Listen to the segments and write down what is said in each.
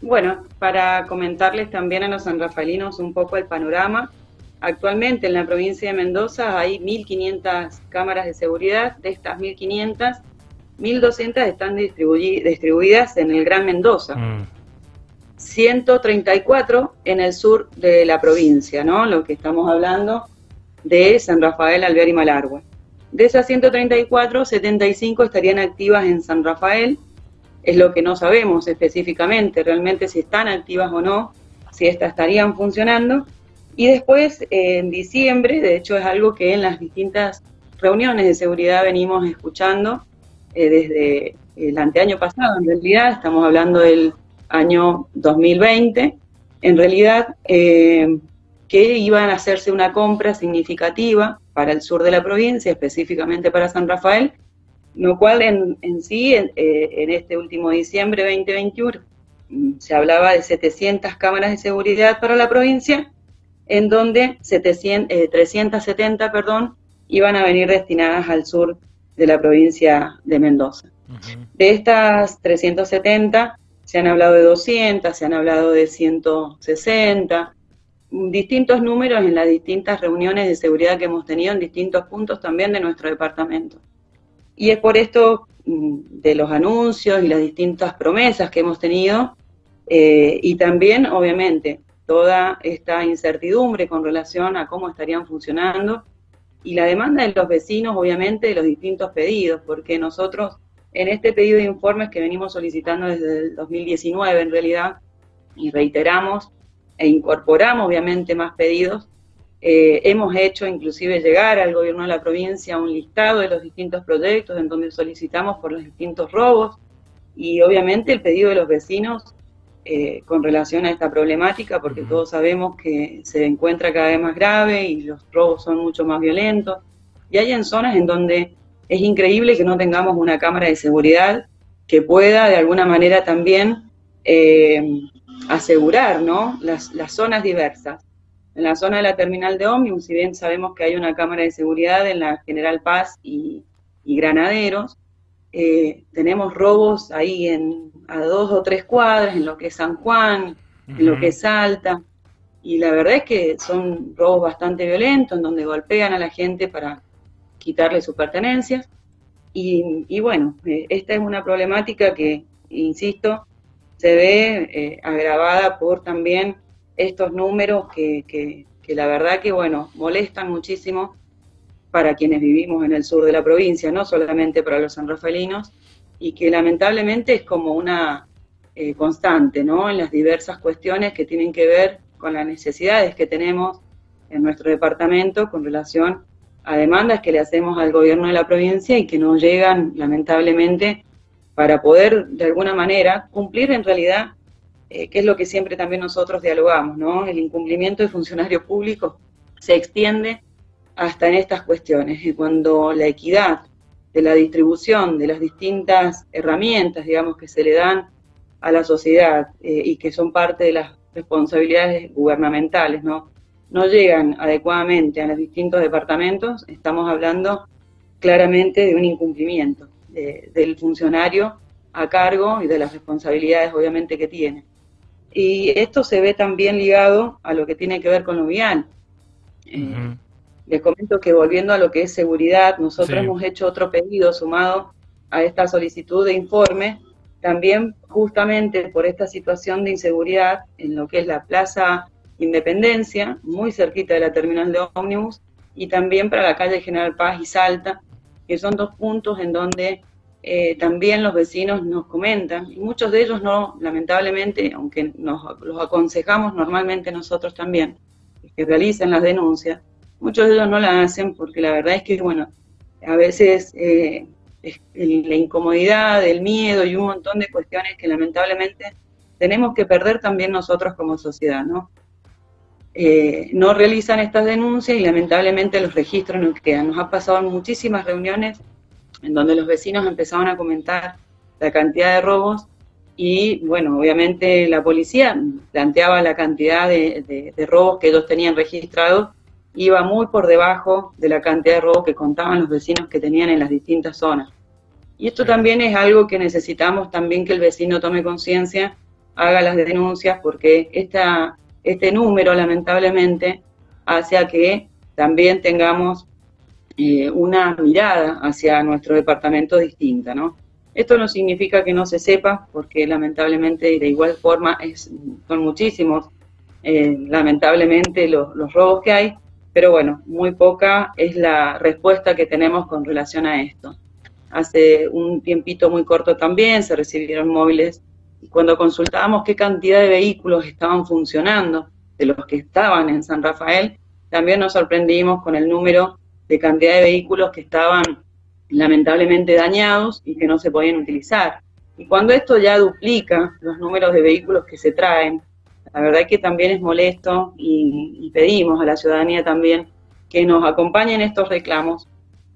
Bueno, para comentarles también a los sanrafaelinos un poco el panorama. Actualmente en la provincia de Mendoza hay 1.500 cámaras de seguridad. De estas 1.500, 1.200 están distribuidas en el Gran Mendoza. 134 mm. en el sur de la provincia, ¿no? Lo que estamos hablando de San Rafael, Alvear y Malargüe. De esas 134, 75 estarían activas en San Rafael, es lo que no sabemos específicamente, realmente si están activas o no, si estas estarían funcionando. Y después, en diciembre, de hecho es algo que en las distintas reuniones de seguridad venimos escuchando eh, desde el anteaño pasado, en realidad, estamos hablando del año 2020, en realidad eh, que iban a hacerse una compra significativa para el sur de la provincia, específicamente para San Rafael, lo cual en, sí, en, eh, en, este último diciembre 2021, mm, se hablaba de 700 cámaras de seguridad para la provincia, en donde 700, 370 eh, perdón, iban a venir destinadas al sur de la provincia de Mendoza. De estas 370, se han hablado de 200, se han hablado de 160, distintos números en las distintas reuniones de seguridad que hemos tenido en distintos puntos también de nuestro departamento. Y es por esto mm, de los anuncios y las distintas promesas que hemos tenido, eh, y también, obviamente, toda esta incertidumbre con relación a cómo estarían funcionando y la demanda de los vecinos, obviamente, de los distintos pedidos, porque nosotros en este pedido de informes que venimos solicitando desde el 2019, en realidad, y reiteramos e incorporamos, obviamente, más pedidos, eh, hemos hecho inclusive llegar al gobierno de la provincia un listado de los distintos proyectos en donde solicitamos por los distintos robos y obviamente el pedido de los vecinos eh, con relación a esta problemática, porque todos sabemos que se encuentra cada vez más grave y los robos son mucho más violentos. Y hay en zonas en donde es increíble que no tengamos una cámara de seguridad que pueda de alguna manera también eh, asegurar ¿no? las, las zonas diversas en la zona de la terminal de ómnibus, si bien sabemos que hay una cámara de seguridad en la General Paz y, Granaderos, eh, tenemos robos ahí en, a dos o tres cuadras, en lo que es San Juan, en lo que es Salta, y la verdad es que son robos bastante violentos, en donde golpean a la gente para quitarle sus pertenencias. Y, bueno, eh, esta es una problemática que, insisto, se ve eh, agravada por también estos números que, que, la verdad que, bueno, molestan muchísimo para quienes vivimos en el sur de la provincia, no solamente para los sanrafalinos, y que lamentablemente es como una eh, constante, ¿no? En las diversas cuestiones que tienen que ver con las necesidades que tenemos en nuestro departamento con relación a demandas que le hacemos al gobierno de la provincia y que no llegan, lamentablemente, para poder, de alguna manera, cumplir en realidad eh, que es lo que siempre también nosotros dialogamos, ¿no? El incumplimiento de funcionarios públicos se extiende hasta en estas cuestiones, y cuando la equidad de la distribución de las distintas herramientas, digamos, que se le dan a la sociedad eh, y que son parte de las responsabilidades gubernamentales, ¿no? no llegan adecuadamente a los distintos departamentos, estamos hablando claramente de un incumplimiento del funcionario a cargo y de las responsabilidades obviamente que tiene. Y esto se ve también ligado a lo que tiene que ver con lo vial. Eh, les comento que volviendo a lo que es seguridad, nosotros hemos hecho otro pedido sumado a esta solicitud de informe, también justamente por esta situación de inseguridad en lo que es la Plaza Independencia, muy cerquita de la terminal de ómnibus, y también para la calle General Paz y Salta, que son dos puntos en donde eh, también los vecinos nos comentan, y muchos de ellos no, lamentablemente, aunque nos los aconsejamos normalmente nosotros también, que realicen las denuncias, muchos de ellos no la hacen porque la verdad es que, bueno, a veces eh, la incomodidad, el miedo y un montón de cuestiones que lamentablemente tenemos que perder también nosotros como sociedad, ¿no? Eh, no realizan estas denuncias y lamentablemente los registros nos quedan. Nos ha pasado en muchísimas reuniones en donde los vecinos empezaban a comentar la cantidad de robos y, bueno, obviamente la policía planteaba la cantidad de, robos que ellos tenían registrados, iba muy por debajo de la cantidad de robos que contaban los vecinos que tenían en las distintas zonas. Y esto también es algo que necesitamos también que el vecino tome conciencia haga las denuncias porque esta, este número lamentablemente hace a que también tengamos eh, una mirada hacia nuestro departamento distinta, ¿no? Esto no significa que no se sepa, porque lamentablemente de igual forma son muchísimos, eh, lamentablemente, los, los robos que hay, pero bueno, muy poca es la respuesta que tenemos con relación a esto. Hace un tiempito muy corto también se recibieron móviles y cuando consultábamos qué cantidad de vehículos estaban funcionando, de los que estaban en San Rafael, también nos sorprendimos con el número de cantidad de vehículos que estaban lamentablemente dañados y que no se podían utilizar. Y cuando esto ya duplica los números de vehículos que se traen, la verdad es que también es molesto y, pedimos a la ciudadanía también que nos acompañen estos reclamos,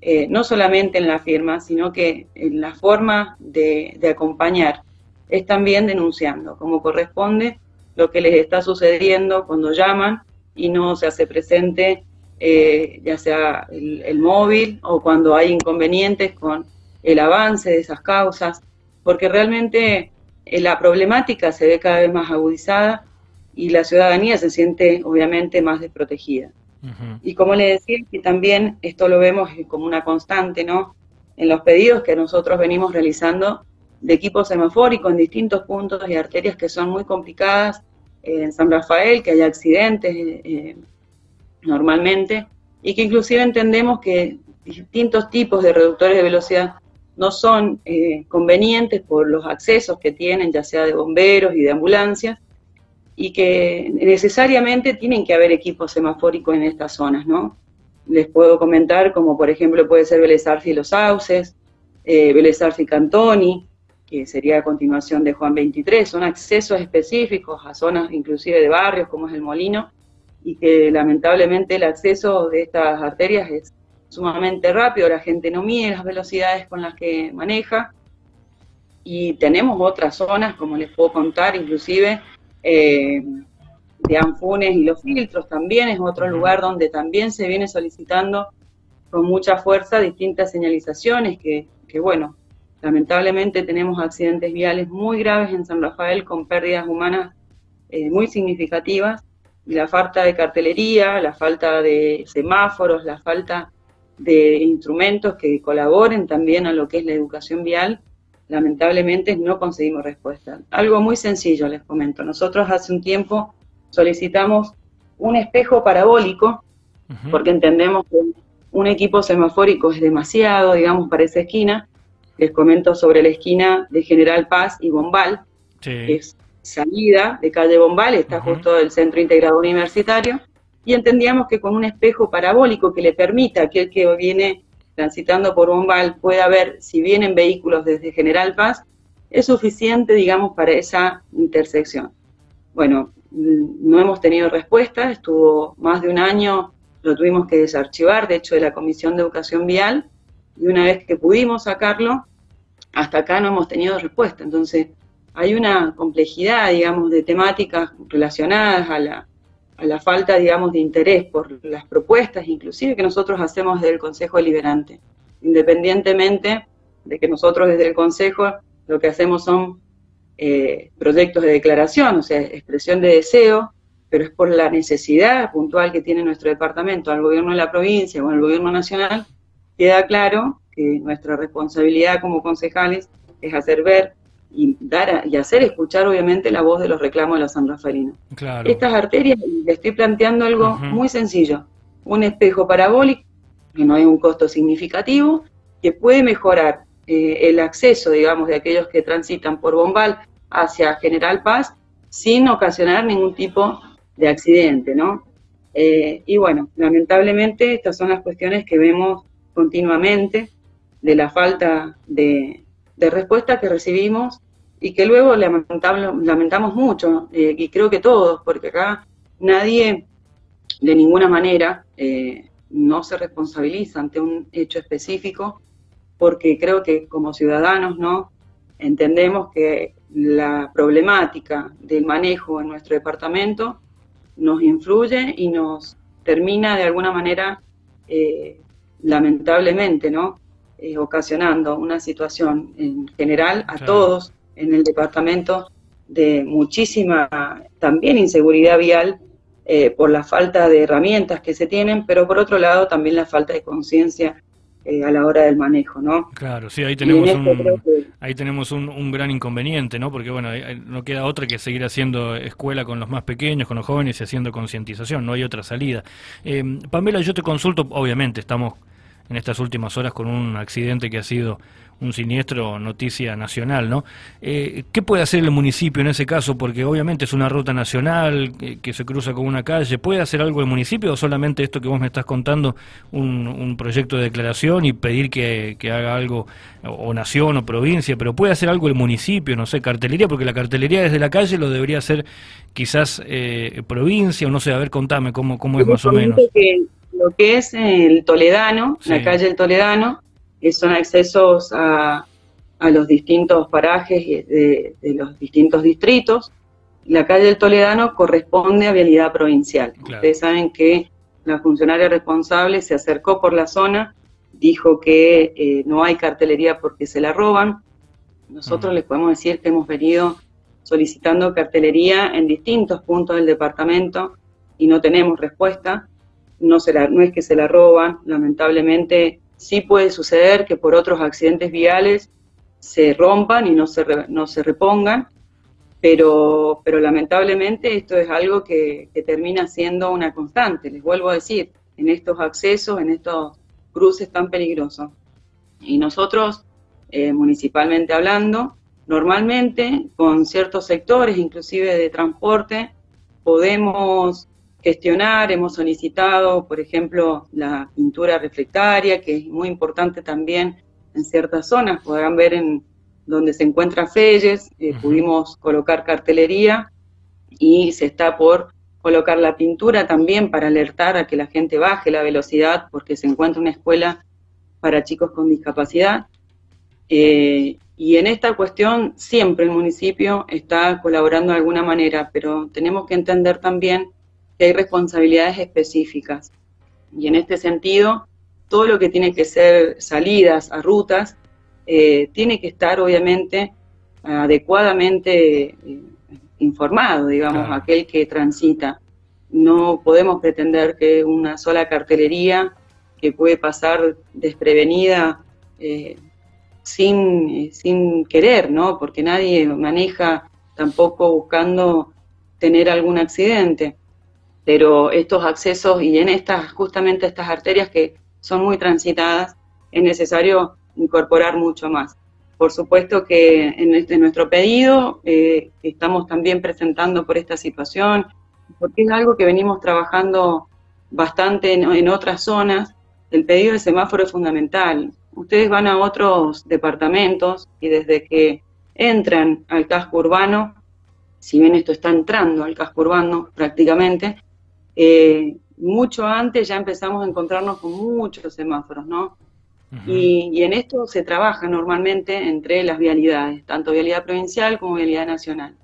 eh, no solamente en la firma, sino que en la forma de, de acompañar es también denunciando, como corresponde, lo que les está sucediendo cuando llaman y no se hace presente eh, ya sea el, móvil o cuando hay inconvenientes con el avance de esas causas, porque realmente eh, la problemática se ve cada vez más agudizada y la ciudadanía se siente obviamente más desprotegida. Y como le decía, que también esto lo vemos como una constante, ¿no? En los pedidos que nosotros venimos realizando de equipos semafóricos en distintos puntos y arterias que son muy complicadas, eh, en San Rafael, que hay accidentes, normalmente, y que inclusive entendemos que distintos tipos de reductores de velocidad no son eh, convenientes por los accesos que tienen, ya sea de bomberos y de ambulancias, y que necesariamente tienen que haber equipos semafóricos en estas zonas, ¿no? Les puedo comentar como por ejemplo puede ser Vélez y Los Sauces, eh, Vélez y Cantoni, que sería a continuación de Juan 23, son accesos específicos a zonas inclusive de barrios como es el Molino, y que lamentablemente el acceso de estas arterias es sumamente rápido, la gente no mide las velocidades con las que maneja. Y tenemos otras zonas, como les puedo contar, inclusive eh, de Anfunes y los filtros también. Es otro lugar donde también se viene solicitando con mucha fuerza distintas señalizaciones que, que bueno, lamentablemente tenemos accidentes viales muy graves en San Rafael con pérdidas humanas eh, muy significativas la falta de cartelería, la falta de semáforos, la falta de instrumentos que colaboren también a lo que es la educación vial, lamentablemente no conseguimos respuesta. Algo muy sencillo les comento. Nosotros hace un tiempo solicitamos un espejo parabólico porque entendemos que un equipo semafórico es demasiado, digamos, para esa esquina. Les comento sobre la esquina de General Paz y Bombal, es salida de calle Bombal, está justo del centro integrado universitario, y entendíamos que con un espejo parabólico que le permita que el que viene transitando por Bombal pueda ver si vienen vehículos desde General Paz, es suficiente, digamos, para esa intersección. Bueno, no hemos tenido respuesta, estuvo más de un año, lo tuvimos que desarchivar, de hecho, de la Comisión de Educación Vial, y una vez que pudimos sacarlo, hasta acá no hemos tenido respuesta. Entonces, hay una complejidad, digamos, de temáticas relacionadas a la, falta, digamos, de interés por las propuestas, inclusive que nosotros hacemos desde el Consejo Deliberante. Independientemente de que nosotros desde el Consejo lo que hacemos son eh, proyectos de declaración, o sea, expresión de deseo, pero es por la necesidad puntual que tiene nuestro departamento al gobierno de la provincia o al gobierno nacional, queda claro que nuestra responsabilidad como concejales es hacer ver y dar y hacer escuchar obviamente la voz de los reclamos de los sanrafaelinos. Estas arterias, le estoy planteando algo muy sencillo, un espejo parabólico, que no hay un costo significativo, que puede mejorar eh, el acceso, digamos, de aquellos que transitan por Bombal hacia General Paz sin ocasionar ningún tipo de accidente, ¿no? Eh, y bueno, lamentablemente estas son las cuestiones que vemos continuamente de la falta de, de respuesta que recibimos y que luego lamentamos mucho, eh, y creo que todos, porque acá nadie de ninguna manera eh, no se responsabiliza ante un hecho específico, porque creo que como ciudadanos no entendemos que la problemática del manejo en nuestro departamento nos influye y nos termina de alguna manera, eh, lamentablemente, ¿no? Eh, ocasionando una situación en general a todos en el departamento de muchísima también inseguridad vial eh, por la falta de herramientas que se tienen, pero por otro lado también la falta de conciencia eh, a la hora del manejo, ¿no? Claro, sí, ahí tenemos, un, ahí tenemos un, gran inconveniente, ¿no? Porque, bueno, no queda otra que seguir haciendo escuela con los más pequeños, con los jóvenes y haciendo concientización, no hay otra salida. Eh, Pamela, yo te consulto, obviamente estamos en estas últimas horas con un accidente que ha sido un siniestro noticia nacional, ¿no? Eh, ¿Qué puede hacer el municipio en ese caso? Porque obviamente es una ruta nacional que, se cruza con una calle. ¿Puede hacer algo el municipio o solamente esto que vos me estás contando, un, proyecto de declaración y pedir que, haga algo, o, nación o provincia, pero puede hacer algo el municipio, no sé, cartelería, porque la cartelería desde la calle lo debería hacer quizás eh, provincia, o no sé, a ver, contame cómo, cómo es más o menos. Lo que es el Toledano, la calle del Toledano, que son accesos a, los distintos parajes de, los distintos distritos. La calle del Toledano corresponde a vialidad provincial. Ustedes saben que la funcionaria responsable se acercó por la zona, dijo que eh, no hay cartelería porque se la roban. Nosotros les podemos decir que hemos venido solicitando cartelería en distintos puntos del departamento y no tenemos respuesta. No, se no es que se la roban, lamentablemente Sí puede suceder que por otros accidentes viales se rompan y no se, no se repongan, pero, pero lamentablemente esto es algo que, termina siendo una constante, les vuelvo a decir, en estos accesos, en estos cruces tan peligrosos. Y nosotros, eh, municipalmente hablando, normalmente con ciertos sectores, inclusive de transporte, podemos gestionar, hemos solicitado, por ejemplo, la pintura reflectaria, que es muy importante también en ciertas zonas, podrán ver en donde se encuentra Felles, eh, pudimos colocar cartelería y se está por colocar la pintura también para alertar a que la gente baje la velocidad porque se encuentra una escuela para chicos con discapacidad. Eh, y en esta cuestión siempre el municipio está colaborando de alguna manera, pero tenemos que entender también que hay responsabilidades específicas. Y en este sentido, todo lo que tiene que ser salidas a rutas, eh, tiene que estar obviamente adecuadamente eh, informado, digamos, aquel que transita. No podemos pretender que una sola cartelería que puede pasar desprevenida eh, sin, sin querer, ¿no? Porque nadie maneja tampoco buscando tener algún accidente pero estos accesos y en estas, justamente estas arterias que son muy transitadas, es necesario incorporar mucho más. Por supuesto que en este, nuestro pedido eh, estamos también presentando por esta situación, porque es algo que venimos trabajando bastante en, en otras zonas. El pedido de semáforo es fundamental. Ustedes van a otros departamentos y desde que entran al casco urbano, si bien esto está entrando al casco urbano prácticamente, eh, mucho antes ya empezamos a encontrarnos con muchos semáforos, ¿no? y, en esto se trabaja normalmente entre las vialidades, tanto vialidad provincial como vialidad nacional.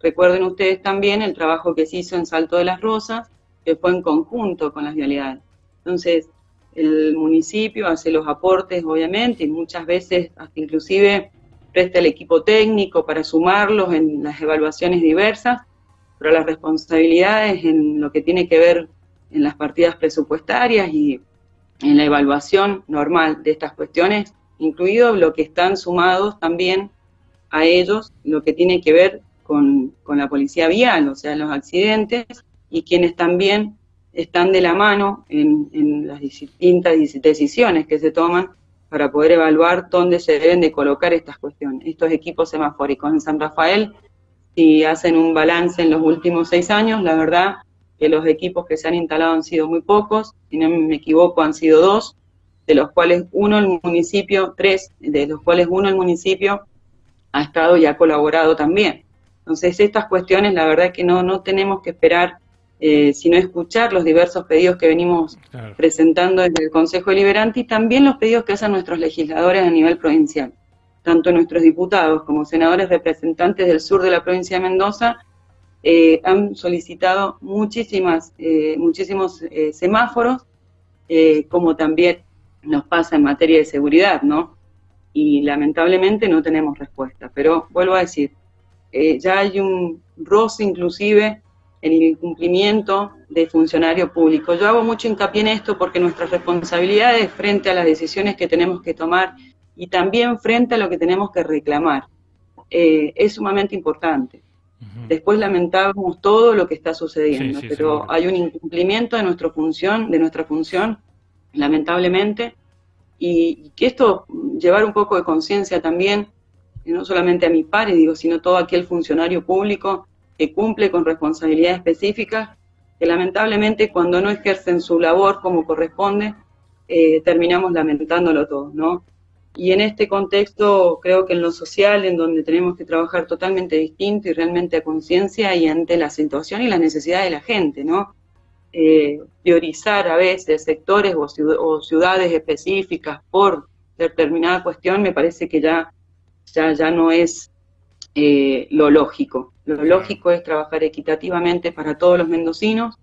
Recuerden ustedes también el trabajo que se hizo en Salto de las Rosas, que fue en conjunto con las vialidades. Entonces, el municipio hace los aportes, obviamente, y muchas veces hasta inclusive presta el equipo técnico para sumarlos en las evaluaciones diversas, pero las responsabilidades en lo que tiene que ver en las partidas presupuestarias y en la evaluación normal de estas cuestiones, incluido lo que están sumados también a ellos, lo que tiene que ver con, la policía vial, o sea, los accidentes, y quienes también están de la mano en, en las distintas decisiones que se toman para poder evaluar dónde se deben de colocar estas cuestiones, estos equipos semafóricos. En San Rafael si hacen un balance en los últimos seis años, la verdad que los equipos que se han instalado han sido muy pocos, si no me equivoco han sido dos, de los cuales uno el municipio, tres, de los cuales uno el municipio ha estado y ha colaborado también. Entonces estas cuestiones la verdad que no, no tenemos que esperar, eh, sino escuchar los diversos pedidos que venimos presentando desde el Consejo Deliberante y también los pedidos que hacen nuestros legisladores a nivel provincial tanto nuestros diputados como senadores representantes del sur de la provincia de Mendoza eh, han solicitado muchísimas, eh, muchísimos eh, semáforos, como también nos pasa en materia de seguridad, ¿no? Y lamentablemente no tenemos respuesta. Pero vuelvo a decir, eh, ya hay un roce inclusive en el incumplimiento de funcionario público. Yo hago mucho hincapié en esto porque nuestras responsabilidades frente a las decisiones que tenemos que tomar y también frente a lo que tenemos que reclamar eh, es sumamente importante. Después lamentamos todo lo que está sucediendo, pero hay un incumplimiento de nuestra función, de nuestra función, lamentablemente, y, que esto llevar un poco de conciencia también, no solamente a mi pares, digo, sino todo aquel funcionario público que cumple con responsabilidades específicas, que lamentablemente cuando no ejercen su labor como corresponde, eh, terminamos lamentándolo todo, ¿no? Y en este contexto creo que en lo social, en donde tenemos que trabajar totalmente distinto y realmente a conciencia y ante la situación y la necesidad de la gente, ¿no? Eh, priorizar a veces sectores o, ciudades específicas por determinada cuestión me parece que ya, ya, ya no es eh, lo lógico. Lo lógico es trabajar equitativamente para todos los mendocinos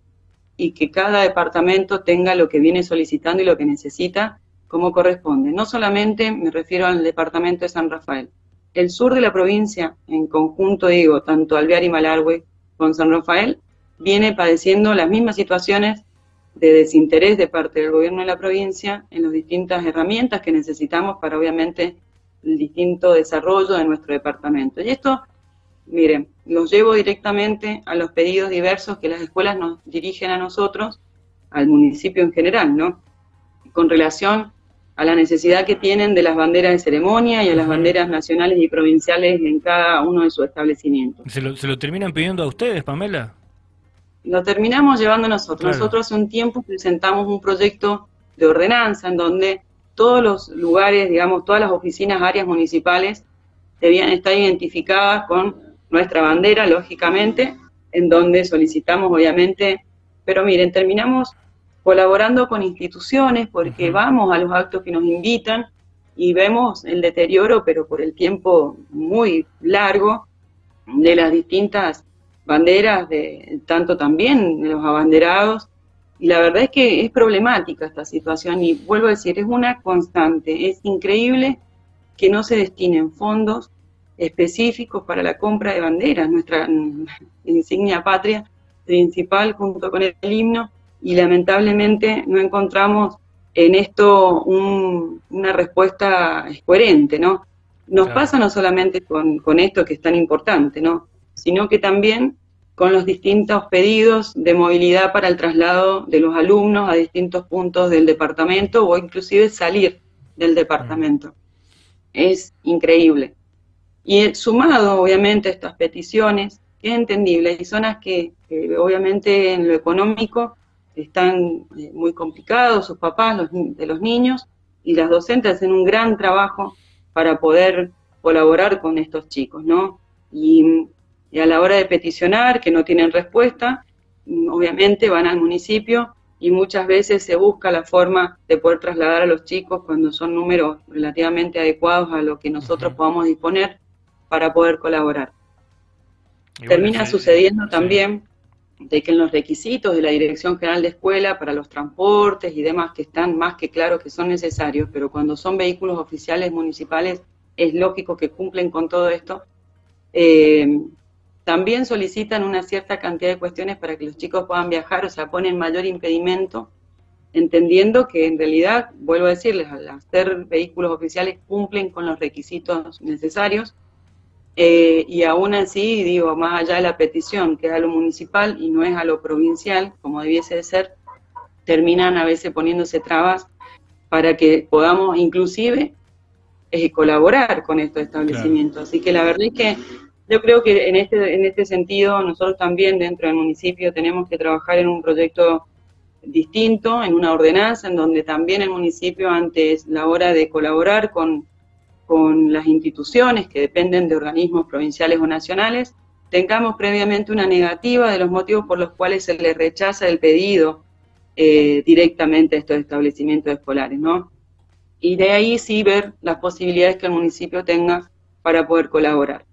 y que cada departamento tenga lo que viene solicitando y lo que necesita como corresponde. No solamente me refiero al departamento de San Rafael. El sur de la provincia, en conjunto digo, tanto Alvear y Malargüe con San Rafael, viene padeciendo las mismas situaciones de desinterés de parte del gobierno de la provincia en las distintas herramientas que necesitamos para obviamente el distinto desarrollo de nuestro departamento. Y esto, miren, los llevo directamente a los pedidos diversos que las escuelas nos dirigen a nosotros, al municipio en general, ¿no? Con relación a la necesidad que tienen de las banderas de ceremonia y a las banderas nacionales y provinciales en cada uno de sus establecimientos. ¿Se lo, se lo terminan pidiendo a ustedes, Pamela? Lo terminamos llevando nosotros. Nosotros hace un tiempo presentamos un proyecto de ordenanza en donde todos los lugares, digamos, todas las oficinas, áreas municipales debían estar identificadas con nuestra bandera, lógicamente, en donde solicitamos, obviamente, pero miren, terminamos colaborando con instituciones porque vamos a los actos que nos invitan y vemos el deterioro, pero por el tiempo muy largo, de las distintas banderas, de tanto también de los abanderados. Y la verdad es que es problemática esta situación y vuelvo a decir, es una constante. Es increíble que no se destinen fondos específicos para la compra de banderas, nuestra insignia patria principal junto con el himno, y lamentablemente no encontramos en esto una respuesta coherente, ¿no? Nos pasa no solamente con, con, esto que es tan importante, ¿no? Sino que también con los distintos pedidos de movilidad para el traslado de los alumnos a distintos puntos del departamento o inclusive salir del departamento. Es increíble. Y sumado, obviamente, a estas peticiones, que es entendible, y son las que obviamente en lo económico están eh, muy complicados, sus papás de los niños, y las docentes hacen un gran trabajo para poder colaborar con estos chicos, ¿no? Y, a la hora de peticionar, que no tienen respuesta, mm, obviamente van al municipio y muchas veces se busca la forma de poder trasladar a los chicos cuando son números relativamente adecuados a lo que nosotros podamos disponer para poder colaborar. Termina sucediendo también de que en los requisitos de la Dirección General de Escuela para los transportes y demás que están más que claros que son necesarios, pero cuando son vehículos oficiales municipales es lógico que cumplen con todo esto, eh, también solicitan una cierta cantidad de cuestiones para que los chicos puedan viajar, o sea, ponen mayor impedimento, entendiendo que en realidad, vuelvo a decirles, al hacer vehículos oficiales cumplen con los requisitos necesarios, eh, y aún así, digo, más allá de la petición, que es a lo municipal y no es a lo provincial, como debiese de ser, terminan a veces poniéndose trabas para que podamos inclusive eh, colaborar con estos establecimientos. Así que la verdad es que yo creo que en este, en este sentido nosotros también dentro del municipio tenemos que trabajar en un proyecto distinto, en una ordenanza, en donde también el municipio, antes la hora de colaborar con con las instituciones que dependen de organismos provinciales o nacionales, tengamos previamente una negativa de los motivos por los cuales se les rechaza el pedido eh, directamente a estos establecimientos escolares, ¿no? Y de ahí sí ver las posibilidades que el municipio tenga para poder colaborar.